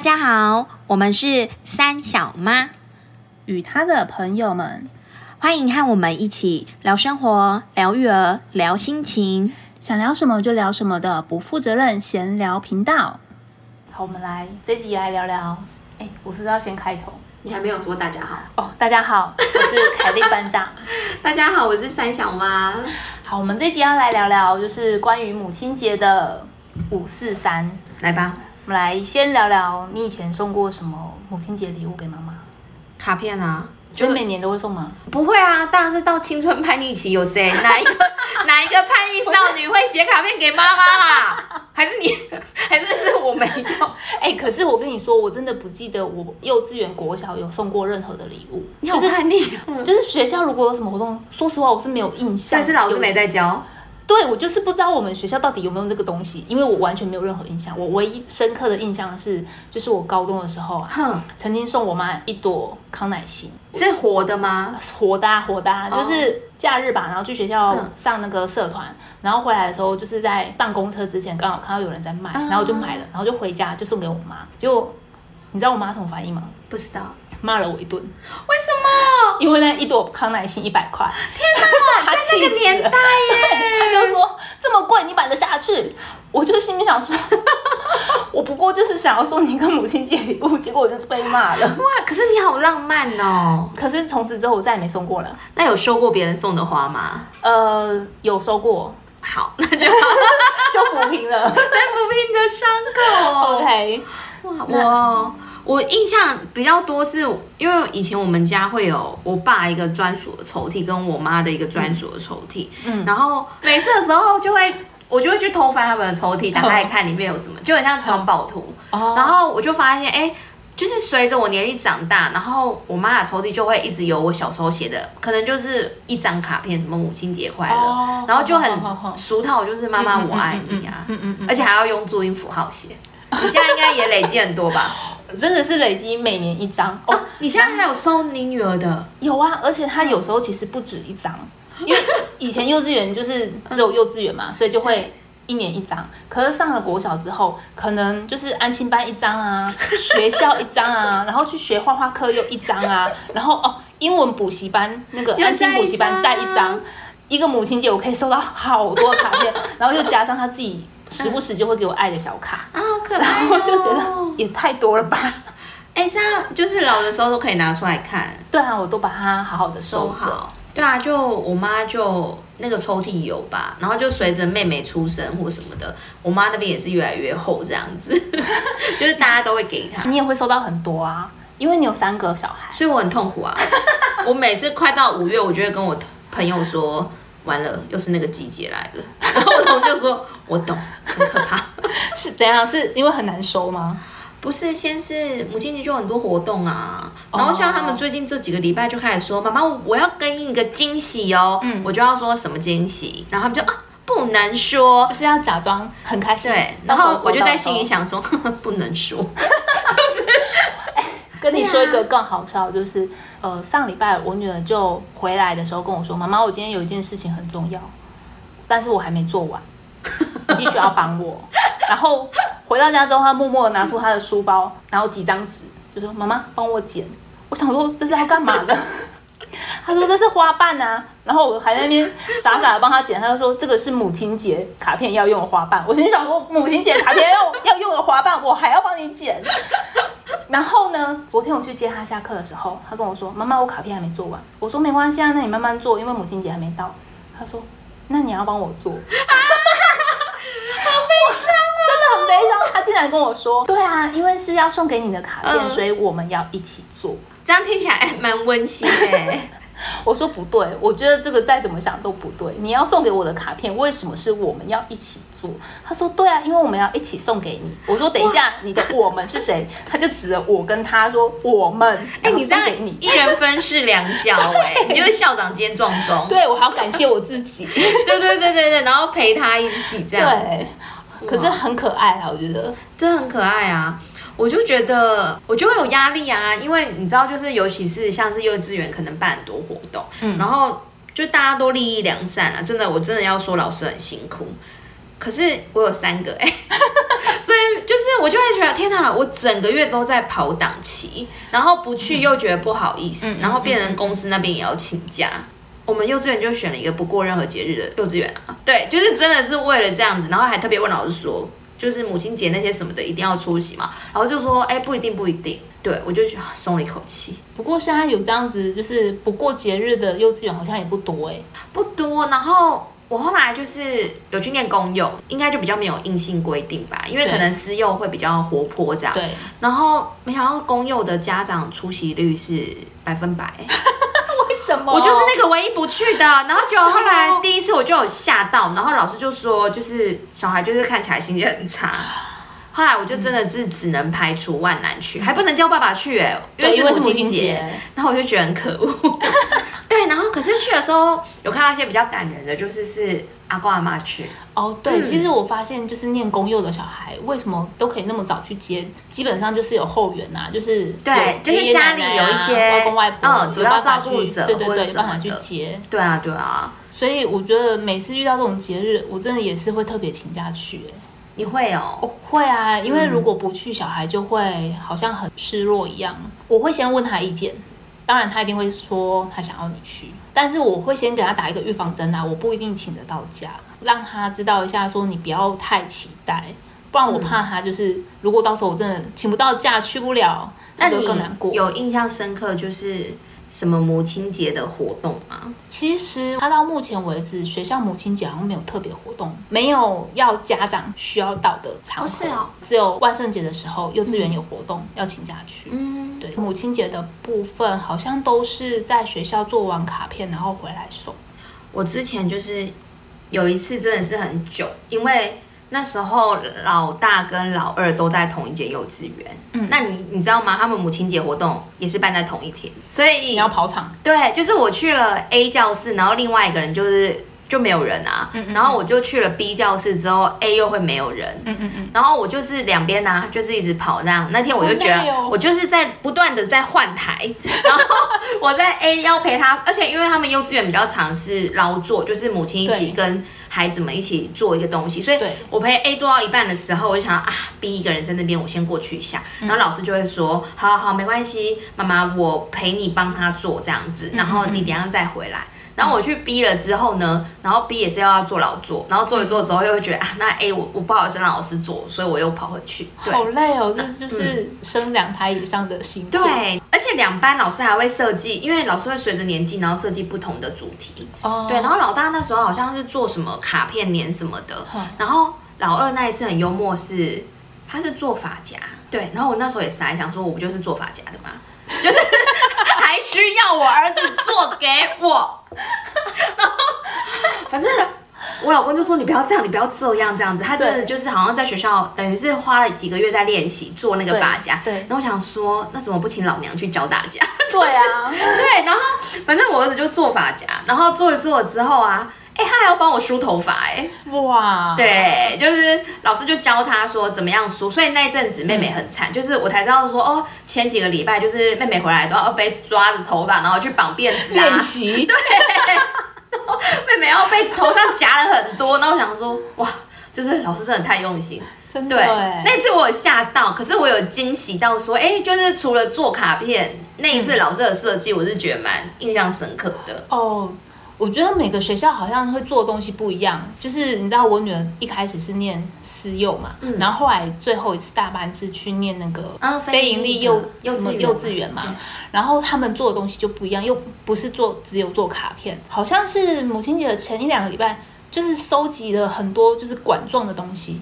大家好，我们是三小妈，与她的朋友们，欢迎和我们一起聊生活、聊育儿、聊心情。想聊什么就聊什么的不负责任闲聊频道。好，我们来这集来聊聊。哎，我是不是要先开头？你还没有说大家好哦，大家好，我是凯莉班长。大家好，我是三小妈。好，我们这集要来聊聊，就是关于母亲节的五四三。来吧，我们来先聊聊你以前送过什么母亲节礼物给妈妈？卡片啊。就每年都会送吗？不会啊，当然是到青春叛逆期，有谁 哪一个哪一个叛逆少女会写卡片给妈妈啊？还是你，还是是我没有？哎，可是我跟你说，我真的不记得我幼稚园、国小有送过任何的礼物。你好叛逆，就是学校如果有什么活动，说实话我是没有印象。但是老师没在教。对，我就是不知道我们学校到底有没有这个东西，因为我完全没有任何印象。我唯一深刻的印象是，就是我高中的时候啊，曾经送我妈一朵康乃馨，是活的吗？活的，活的，就是假日吧，然后去学校上那个社团，然后回来的时候，就是在上公车之前，刚好看到有人在卖，然后就买了，然后就回家就送给我妈。结果你知道我妈什么反应吗？不知道。骂了我一顿，为什么？因为那一朵康乃馨一百块，天哪！在那个年代耶，他就说这么贵，你买得下去？我就心里想说，我不过就是想要送你一个母亲节礼物，结果我就被骂了。哇！可是你好浪漫哦。可是从此之后我再也没送过了。那有收过别人送的花吗？呃，有收过。好，那就就抚平了，在抚平你的伤口。OK，哇，我。我印象比较多是因为以前我们家会有我爸一个专属的抽屉，跟我妈的一个专属的抽屉。嗯，然后每次的时候就会我就会去偷翻他们的抽屉，打开看里面有什么，就很像藏宝图。哦，然后我就发现，哎，就是随着我年纪长大，然后我妈的抽屉就会一直有我小时候写的，可能就是一张卡片，什么母亲节快乐，然后就很俗套，就是妈妈我爱你啊，嗯嗯，而且还要用注音符号写。你现在应该也累积很多吧？真的是累积每年一张哦。你现在还有收你女儿的？有啊，而且她有时候其实不止一张，因为以前幼稚园就是只有幼稚园嘛，所以就会一年一张。可是上了国小之后，可能就是安亲班一张啊，学校一张啊，然后去学画画课又一张啊，然后哦，英文补习班那个安亲补习班再一张。一个母亲节我可以收到好多卡片，然后又加上他自己。时不时就会给我爱的小卡啊，好可爱哦！就觉得也太多了吧？哎，这样就是老的时候都可以拿出来看。对啊，我都把它好好的收好。对啊，就我妈就那个抽屉有吧，然后就随着妹妹出生或什么的，我妈那边也是越来越厚这样子，就是大家都会给她。你也会收到很多啊，因为你有三个小孩，所以我很痛苦啊。我每次快到五月，我就会跟我朋友说。完了，又是那个季节来了。然后我同就说：“我懂，很可怕。”是怎样？是因为很难收吗？不是，先是母亲节就很多活动啊。然后像他们最近这几个礼拜就开始说：“妈妈，我要给你一个惊喜哦。”嗯，我就要说什么惊喜？然后他们就啊，不能说，就是要假装很开心。对，然后我就在心里想说：“ 不能说。”就是。跟你说一个更好笑，就是呃，上礼拜我女儿就回来的时候跟我说：“妈妈，我今天有一件事情很重要，但是我还没做完，必须要帮我。”然后回到家之后，她默默的拿出她的书包，然后几张纸，就说：“妈妈，帮我剪。”我想说这是要干嘛的？她说这是花瓣啊，然后我还在那边傻傻的帮她剪，她就说这个是母亲节卡片要用的花瓣。我心想说母亲节卡片要要用的花瓣，我还要帮你剪。然后呢？昨天我去接他下课的时候，他跟我说：“妈妈，我卡片还没做完。”我说：“没关系啊，那你慢慢做，因为母亲节还没到。”他说：“那你要帮我做。”好悲伤啊！真的很悲伤。他竟然跟我说：“对啊，因为是要送给你的卡片，所以我们要一起做。”这样听起来蛮温馨的。我说不对，我觉得这个再怎么想都不对。你要送给我的卡片，为什么是我们要一起做？他说对啊，因为我们要一起送给你。我说等一下，你的我们是谁？他就指着我跟他说我们。哎，你这样一人分饰两角，哎，你就是校长兼壮中。对，我还要感谢我自己。对对对对对，然后陪他一起这样。对，可是很可爱啊，我觉得真的很可爱啊。我就觉得我就会有压力啊，因为你知道，就是尤其是像是幼稚园，可能办很多活动，嗯，然后就大家都利益良善啊，真的，我真的要说老师很辛苦。可是我有三个哎，所以就是我就会觉得天哪，我整个月都在跑档期，然后不去又觉得不好意思，然后变成公司那边也要请假。我们幼稚园就选了一个不过任何节日的幼稚园啊，对，就是真的是为了这样子，然后还特别问老师说，就是母亲节那些什么的一定要出席嘛，然后就说，哎、不一定不一定，对我就啊松了一口气，不过现在有这样子，就是不过节日的幼稚园好像也不多哎、不多，然后。我后来就是有去念公幼，应该就比较没有硬性规定吧，因为可能私幼会比较活泼这样。对，然后没想到公幼的家长出席率是百分百，为 什么我就是那个唯一不去的。然后就后来第一次我就有吓到，然后老师就说，就是小孩就是看起来心情很差。后来我就真的是只能排除万难去，还不能叫爸爸去哎、因为，因为是是母亲。节，然后我就觉得很可恶。对，然后可是去的时候有看到一些比较感人的，就是是阿公阿妈去，哦，对，嗯其实我发现就是念公幼的小孩，为什么都可以那么早去接？基本上就是有后援呐、就是对就是家里有一些外公外婆，嗯主要有办法照顾对对对，有办法去接。对啊对啊，所以我觉得每次遇到这种节日，我真的也是会特别请假去、欸。你会哦，哦，会啊，因为嗯如果不去，小孩就会好像很失落一样。我会先问他意见，当然他一定会说他想要你去，但是我会先给他打一个预防针啊，我不一定请得到假，让他知道一下，说你不要太期待，不然我怕他就是、如果到时候我真的请不到假，去不了，那就更难过。有印象深刻就是什么母亲节的活动吗？其实他到目前为止，学校母亲节好像没有特别活动，没有要家长需要到的场合，哦是哦只有万圣节的时候，幼稚园有活动、要请假去。嗯，对，母亲节的部分好像都是在学校做完卡片，然后回来送。我之前就是有一次真的是很久，因为那时候老大跟老二都在同一间幼稚园。嗯那你你知道吗？他们母亲节活动也是办在同一天，所以你要跑场，对，就是我去了 A 教室，然后另外一个人就是就没有人啊，嗯嗯然后我就去了 B 教室之后，A 又会没有人，嗯嗯嗯，然后我就是两边呢、就是一直跑这样。那天我就觉得，哦。我就是在不断的在换台，然后我在 A 要陪他，而且因为他们幼稚园比较常是劳作，就是母亲一起跟孩子们一起做一个东西，所以我陪 A 做到一半的时候，我就想啊，B 一个人在那边，我先过去一下。嗯。然后老师就会说，好好好，没关系，妈妈我陪你帮他做这样嗯子，然后你等一下再回来。然后我去 B 了之后呢，然后 B 也是要做劳作，然后做一做之后又会觉得啊，那 A 我我不好意思让老师做，所以我又跑回去。对好累哦，这就是生两胎以上的辛苦。对，而且两班老师还会设计，因为老师会随着年纪，然后设计不同的主题。哦，对，然后老大那时候好像是做什么卡片年什么的嗯，然后老二那一次很幽默是，他是做发夹。对，然后我那时候也傻，想说我不就是做发夹的吗？就是 还需要我儿子做给我，然 后反正我老公就说你不要这样，你不要这样这样子。他真的就是好像在学校，等于是花了几个月在练习做那个对发夹。对然后我想说，那怎么不请老娘去教大家？对啊，对，然后反正我儿子就做发夹，然后做一做之后啊，哎，他还要帮我梳头发，哎，哇，对，就是老师就教他说怎么样梳，所以那一阵子妹妹很惨，就是我才知道说哦，前几个礼拜就是妹妹回来都要被抓着头发，然后去绑辫子啊，练习，妹妹要被头上夹了很多，然后我想说哇，就是老师真的太用心。真的对，哎，那次我有吓到，可是我有惊喜到说，哎、就是除了做卡片那一次老师的设计，我是觉得蛮印象深刻的。哦，我觉得每个学校好像会做的东西不一样。就是你知道，我女儿一开始是念私幼嘛，嗯。然后后来最后一次大班是去念那个啊非盈利幼幼什么幼稚园嘛，然后他们做的东西就不一样，又不是做只有做卡片，好像是母亲节的前一两个礼拜，就是收集了很多就是管状的东西。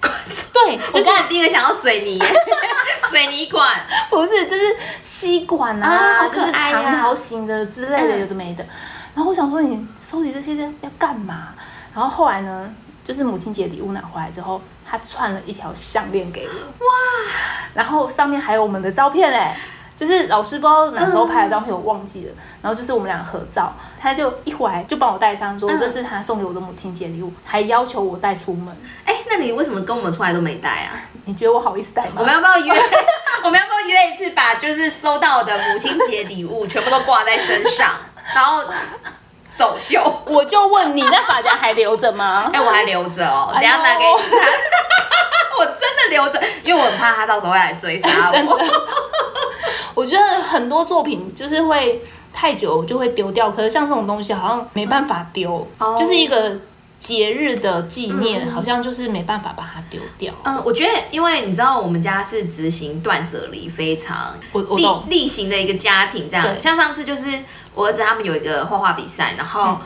对，我就是刚才第一个想到水泥，水泥管，不是，就是吸管啊就是长条形的之类的，嗯。有的没的。然后我想说，你收集这些要干嘛？然后后来呢，就是母亲节礼物拿回来之后，他串了一条项链给我，哇！然后上面还有我们的照片哎。就是老师不知道哪时候拍的照片，我忘记了。然后就是我们俩合照，他就一回来就帮我带上，说嗯这是他送给我的母亲节礼物，还要求我带出门。哎、那你为什么跟我们出来都没带啊？你觉得我好意思带吗？我们要不要约？我们要不要约一次，把就是收到的母亲节礼物全部都挂在身上，然后走秀？我就问你，那发夹还留着吗？哎、我还留着哦，等下拿给你看。我真的留着，因为我很怕他到时候会来追杀 真的我。，我觉得很多作品就是会太久就会丢掉，可是像这种东西好像没办法丢，哦就是一个节日的纪念，嗯好像就是没办法把它丢掉。嗯，我觉得，因为你知道，我们家是执行断舍离非常例例行的一个家庭，这样。像上次就是我儿子他们有一个画画比赛，然后嗯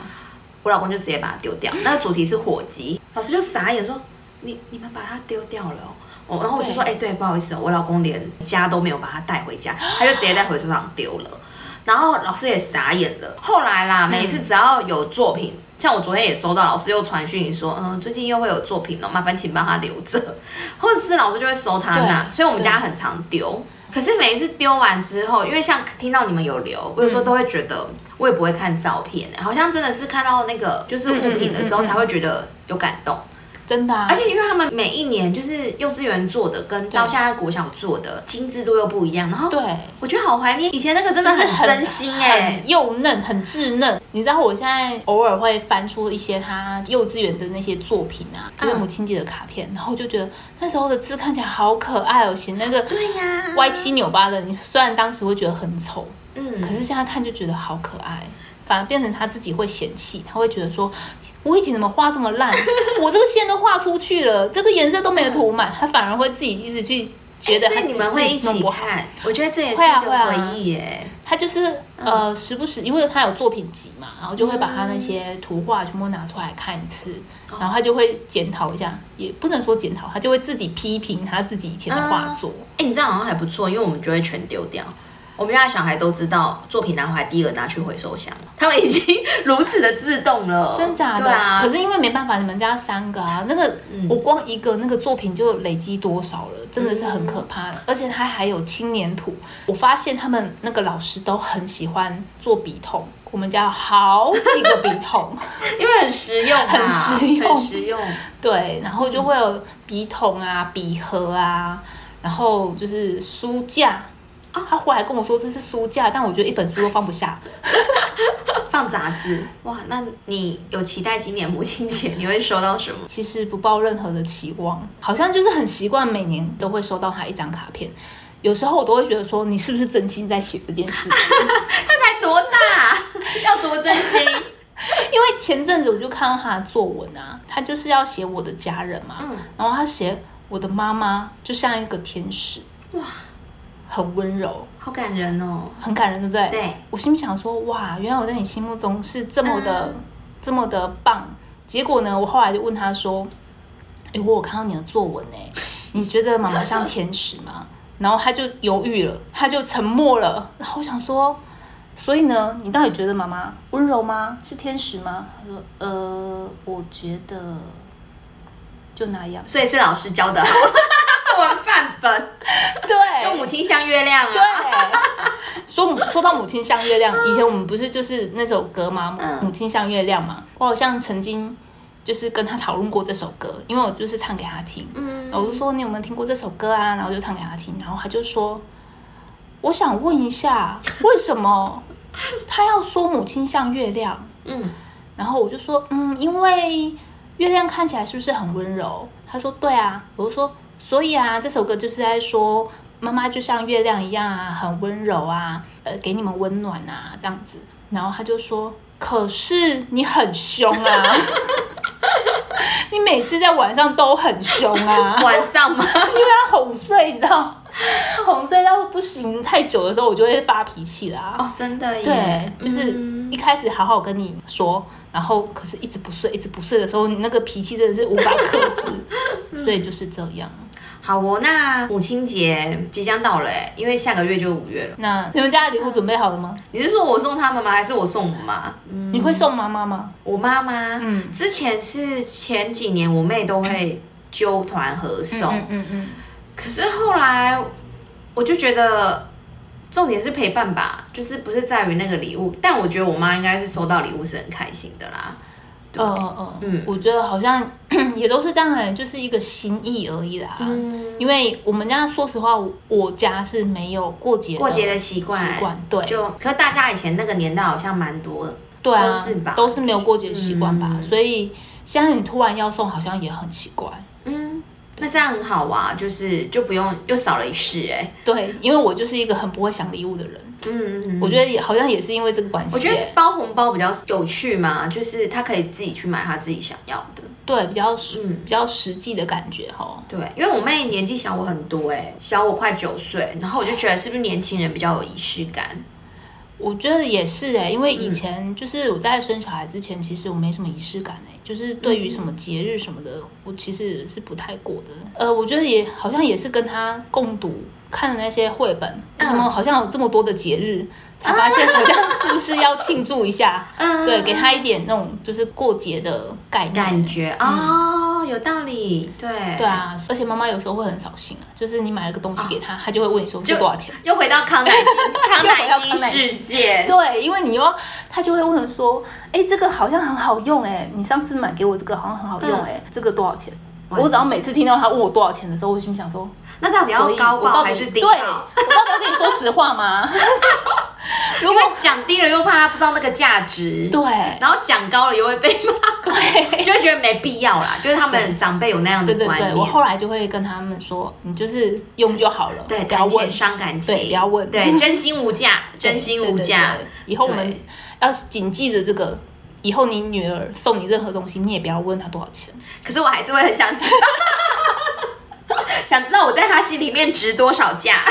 我老公就直接把它丢掉。那个主题是火鸡，老师就傻眼说：“你你们把它丢掉了哦。”我然后我就说：“哎、对，不好意思哦，我老公连家都没有把它带回家，他就直接在回收厂丢了。”然后老师也傻眼了。后来啦，每一次只要有作品，像我昨天也收到老师又传讯说，嗯，最近又会有作品了，麻烦请帮他留着，或者是老师就会收他那，所以我们家很常丢。可是每一次丢完之后，因为像听到你们有留，我有时候都会觉得，我也不会看照片，好像真的是看到那个就是物品的时候才会觉得有感动。真的、啊，而且因为他们每一年就是幼稚园做的，跟到现在国小做的精致度又不一样，然后对。我觉得好怀念以前那个真的是很真心哎、很幼嫩，很稚嫩。你知道我现在偶尔会翻出一些他幼稚园的那些作品啊，就是嗯母亲节的卡片，然后就觉得那时候的字看起来好可爱哦，写那个对呀歪七扭八的，你虽然当时会觉得很丑，嗯可是现在看就觉得好可爱，反而变成他自己会嫌弃，他会觉得说。我以前怎么画这么烂？我这个线都画出去了，这个颜色都没有涂满，他反而会自己一直去觉得他哎所以你们会一起自己弄不好。看，我觉得这也是个会啊回忆耶。他就是呃，时不时因为他有作品集嘛，然后就会把他那些图画全部拿出来看一次，然后他就会检讨一下，也不能说检讨，他就会自己批评他自己以前的画作。哎、你这样好像还不错，因为我们就会全丢掉。我们家的小孩都知道，作品拿回来第一个拿去回收箱，他们已经 如此的自动了，真假的？对啊，可是因为没办法，你们家三个啊，那个、嗯我光一个那个作品就累积多少了，真的是很可怕的。而且他还有青年土，我发现他们那个老师都很喜欢做笔筒，我们家有好几个笔筒。因为很实用嘛，很实用很实用。对，然后就会有笔筒啊、笔盒啊，然后就是书架。啊，他回来跟我说这是书架，但我觉得一本书都放不下。放杂志，哇，那你有期待今年母亲节你会收到什么？其实不抱任何的期望，好像就是很习惯每年都会收到他一张卡片。有时候我都会觉得说，你是不是真心在写这件事情？他才多大？要多真心？因为前阵子我就看到他的作文啊，他就是要写我的家人嘛，嗯然后他写我的妈妈就像一个天使，哇，很温柔，好感人哦。很感人，对不对？对，我心里想说，哇，原来我在你心目中是这么的、嗯这么的棒。结果呢，我后来就问他说，哎，我有看到你的作文哎，你觉得妈妈像天使吗？然后他就犹豫了，他就沉默了。然后我想说，所以呢，你到底觉得妈妈温柔吗？是天使吗？他说，呃，我觉得就那样。所以是老师教的 作文范本，对，就母亲像月亮啊。对，说母说到母亲像月亮，以前我们不是就是那首歌吗？母亲像月亮嘛。我好像曾经就是跟他讨论过这首歌，因为我就是唱给他听，嗯我就说你有没有听过这首歌啊？然后就唱给他听，然后他就说，我想问一下，为什么 他要说母亲像月亮？嗯，然后我就说，嗯，因为月亮看起来是不是很温柔？他说对啊，我就说，所以啊，这首歌就是在说妈妈就像月亮一样啊，很温柔啊，呃，给你们温暖啊，这样子。然后他就说，可是你很凶啊，你每次在晚上都很凶啊，晚上吗？因为他哄睡，你知道，哄睡到不行太久的时候，我就会发脾气啦。哦，真的耶。对，就是嗯一开始好好跟你说，然后可是一直不睡，一直不睡的时候，你那个脾气真的是无法克制，所以就是这样。好哦，那母亲节即将到了哎，因为下个月就五月了。那你们家的礼物准备好了吗？你是说我送他们吗？还是我送我妈？你会送妈妈吗？我妈妈，嗯之前是前几年我妹都会揪团合送，嗯嗯嗯，可是后来我就觉得重点是陪伴吧，就是不是在于那个礼物，但我觉得我妈应该是收到礼物是很开心的啦。对。嗯嗯嗯，嗯。我觉得好像 也都是这样的，就是一个心意而已啦。嗯，因为我们家说实话，我我家是没有过节过节的习惯，习惯，对，就可大家以前那个年代好像蛮多的，对啊，都是吧？都是没有过节的习惯吧，嗯。所以现在你突然要送，好像也很奇怪。嗯，那这样很好啊，就是就不用又少了一事哎、对，因为我就是一个很不会想礼物的人，嗯嗯我觉得也好像也是因为这个关系、我觉得包红包比较有趣嘛，就是他可以自己去买他自己想要的。对比较实、嗯比较实际的感觉哈。对，因为我妹年纪小我很多哎、小我快九岁，然后我就觉得是不是年轻人比较有仪式感？我觉得也是哎、因为以前就是我在生小孩之前，其实我没什么仪式感哎、就是对于什么节日什么的，我其实是不太过的。呃，我觉得也好像也是跟他共读看的那些绘本，嗯。怎么好像有这么多的节日，才发现好像是不是要庆祝一下？嗯对，给他一点那种就是过节的概念。感觉哦，有道理，对。对，啊，而且妈妈有时候会很扫兴啊，就是你买了个东西给他，他就会问你说这多少钱？又回到康乃馨康乃馨世界，对，因为你又他就会问说，哎，这个好像很好用哎，你上次买给我这个好像很好用哎，这个多少钱？我只要每次听到他问我多少钱的时候，我心想说，那到底要高报还是低对，我报？到底要跟你说实话吗？如果讲低了又怕他不知道那个价值，对，然后讲高了又会被骂，对，就会觉得没必要啦。就是他们长辈有那样的对对对，观念，我后来就会跟他们说，你就是用就好了，对不要问伤感情，对不要问对，真心无价，真心无价。以后我们对要谨记着这个。以后你女儿送你任何东西，你也不要问她多少钱。可是我还是会很想知道，想知道我在他心里面值多少价。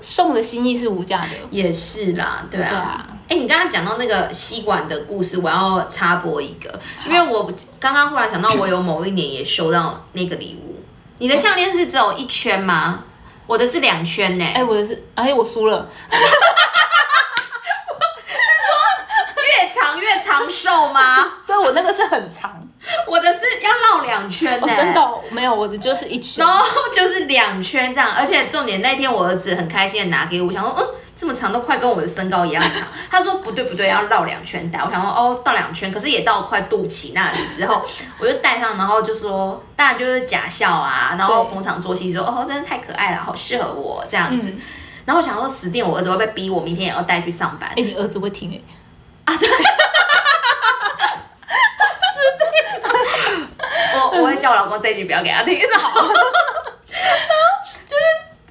送的心意是无价的。也是啦，对啊。对啊哎、你刚刚讲到那个吸管的故事，我要插播一个，因为我刚刚忽然想到，我有某一年也收到那个礼物。你的项链是只有一圈吗？我的是两圈呢、哎、我的是，哎，我输了。越长越长寿吗？对我那个是很长，我的是要绕两圈呢、哦、真的哦、没有，我的就是一圈然。后就是两圈这样，而且重点那天我儿子很开心的拿给我，想说嗯这么长都快跟我的身高一样长。他说不对不对，要绕两圈戴。我想说哦到两圈，可是也到快肚脐那里之后，我就戴上，然后就说当然就是假笑啊，然后逢场作戏说哦真的太可爱了，好适合我这样子。嗯然后我想说死定我儿子会被逼我明天也要带去上班哎、。你儿子会听哎、我我会叫我老公这一集不要给他听，然后就是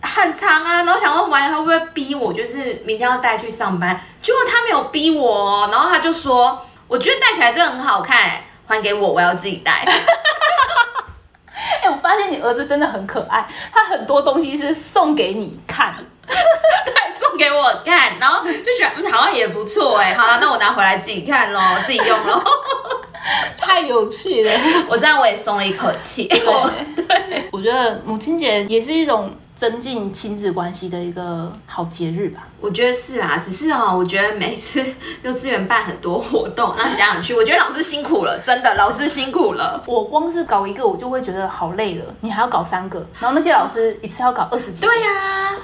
很长啊，然后想问完了他会不会逼我，就是明天要带去上班，结果他没有逼我哦，然后他就说，我觉得戴起来真的很好看，还给我，我要自己戴。哎、我发现你儿子真的很可爱，他很多东西是送给你看。对，送给我看，然后就觉得嗯好像也不错哎，好了，那我拿回来自己看咯，自己用咯。太有趣了。我这样我也松了一口气。我对，我觉得母亲节也是一种增进亲子关系的一个好节日吧。我觉得是啊，只是哦，我觉得每次幼稚园办很多活动让家长去，我觉得老师辛苦了，真的，老师辛苦了。我光是搞一个，我就会觉得好累了，你还要搞三个，然后那些老师一次要搞二十几个，对呀、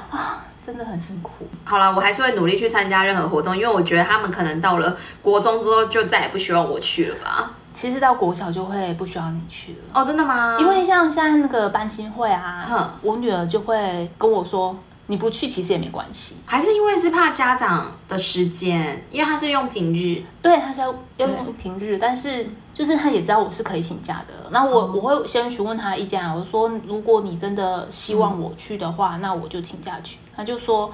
真的很辛苦。好了，我还是会努力去参加任何活动，因为我觉得他们可能到了国中之后就再也不希望我去了吧。其实到国小就会不需要你去了。哦，真的吗？因为像现在那个班亲会啊哼，我女儿就会跟我说，你不去其实也没关系。还是因为是怕家长的时间，因为他是用平日。对，他是要要用平日，但是就是他也知道我是可以请假的。那我、哦我会先询问他的意见啊，我说如果你真的希望我去的话，那我就请假去。他就说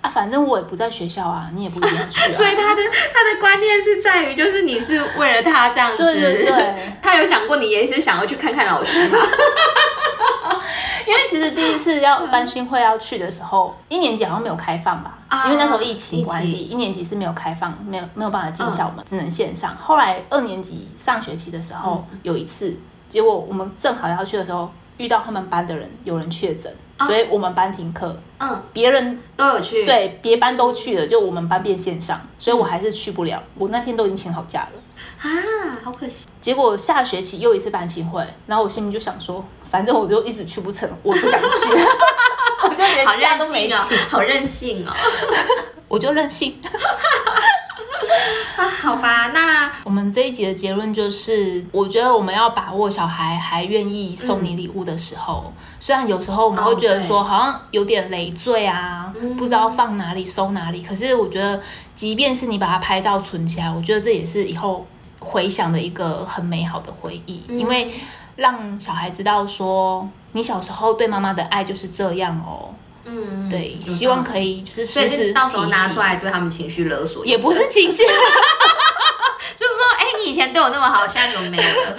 啊，反正我也不在学校啊，你也不一定要去啊。所以他的他的观念是在于，就是你是为了他这样子。对对对，他有想过你也是想要去看看老师吗？因为其实第一次要班训会要去的时候，一年级好像没有开放吧，啊因为那时候疫情关系，一年级是没有开放，没有没有办法进校门，只能线上。后来二年级上学期的时候、有一次，结果我们正好要去的时候，遇到他们班的人有人确诊，所以我们班停课，嗯，别人都有去。，对别班都去了，就我们班变线上，所以我还是去不了。我那天都已经请好假了。啊，好可惜。结果下学期又一次班亲会，然后我心里就想说，反正我就一直去不成，我不想去，我就连好假都没请哦，，好任性哦。我就任性。啊，好吧，那我们这一集的结论就是，我觉得我们要把握小孩还愿意送你礼物的时候。虽然有时候我们会觉得说，好像有点累赘啊，不知道放哪里收哪里。可是我觉得，即便是你把它拍照存起来，我觉得这也是以后回想的一个很美好的回忆。嗯因为让小孩知道说，你小时候对妈妈的爱就是这样哦。嗯，对，希望可以就是所以时时到时候拿出来对他们情绪勒索，也不是情绪，就是说，哎、你以前对我那么好，现在怎么没了？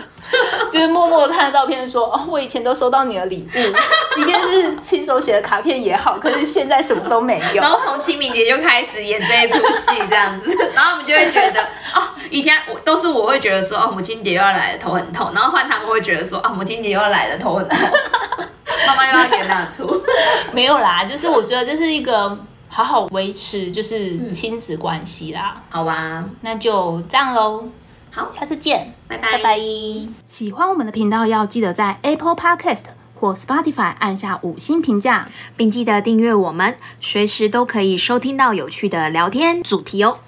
就是默默地看着照片说，哦，我以前都收到你的礼物，即便是亲手写的卡片也好，可是现在什么都没有然。后从清明节就开始演这一出戏，这样子，然后我们就会觉得，哦，以前我都是我会觉得说，哦，母亲节又要来了，头很痛，然后换他们会觉得说，啊、母亲节又要来了，头很痛，妈妈又要演那出，没有啦，就是我觉得这是一个好好维持就是亲子关系啦。好吧，那就这样喽，好，下次见，拜拜拜拜。喜欢我们的频道，要记得在 Apple Podcast 或 Spotify 按下五星评价。并记得订阅我们，随时都可以收听到有趣的聊天主题哦。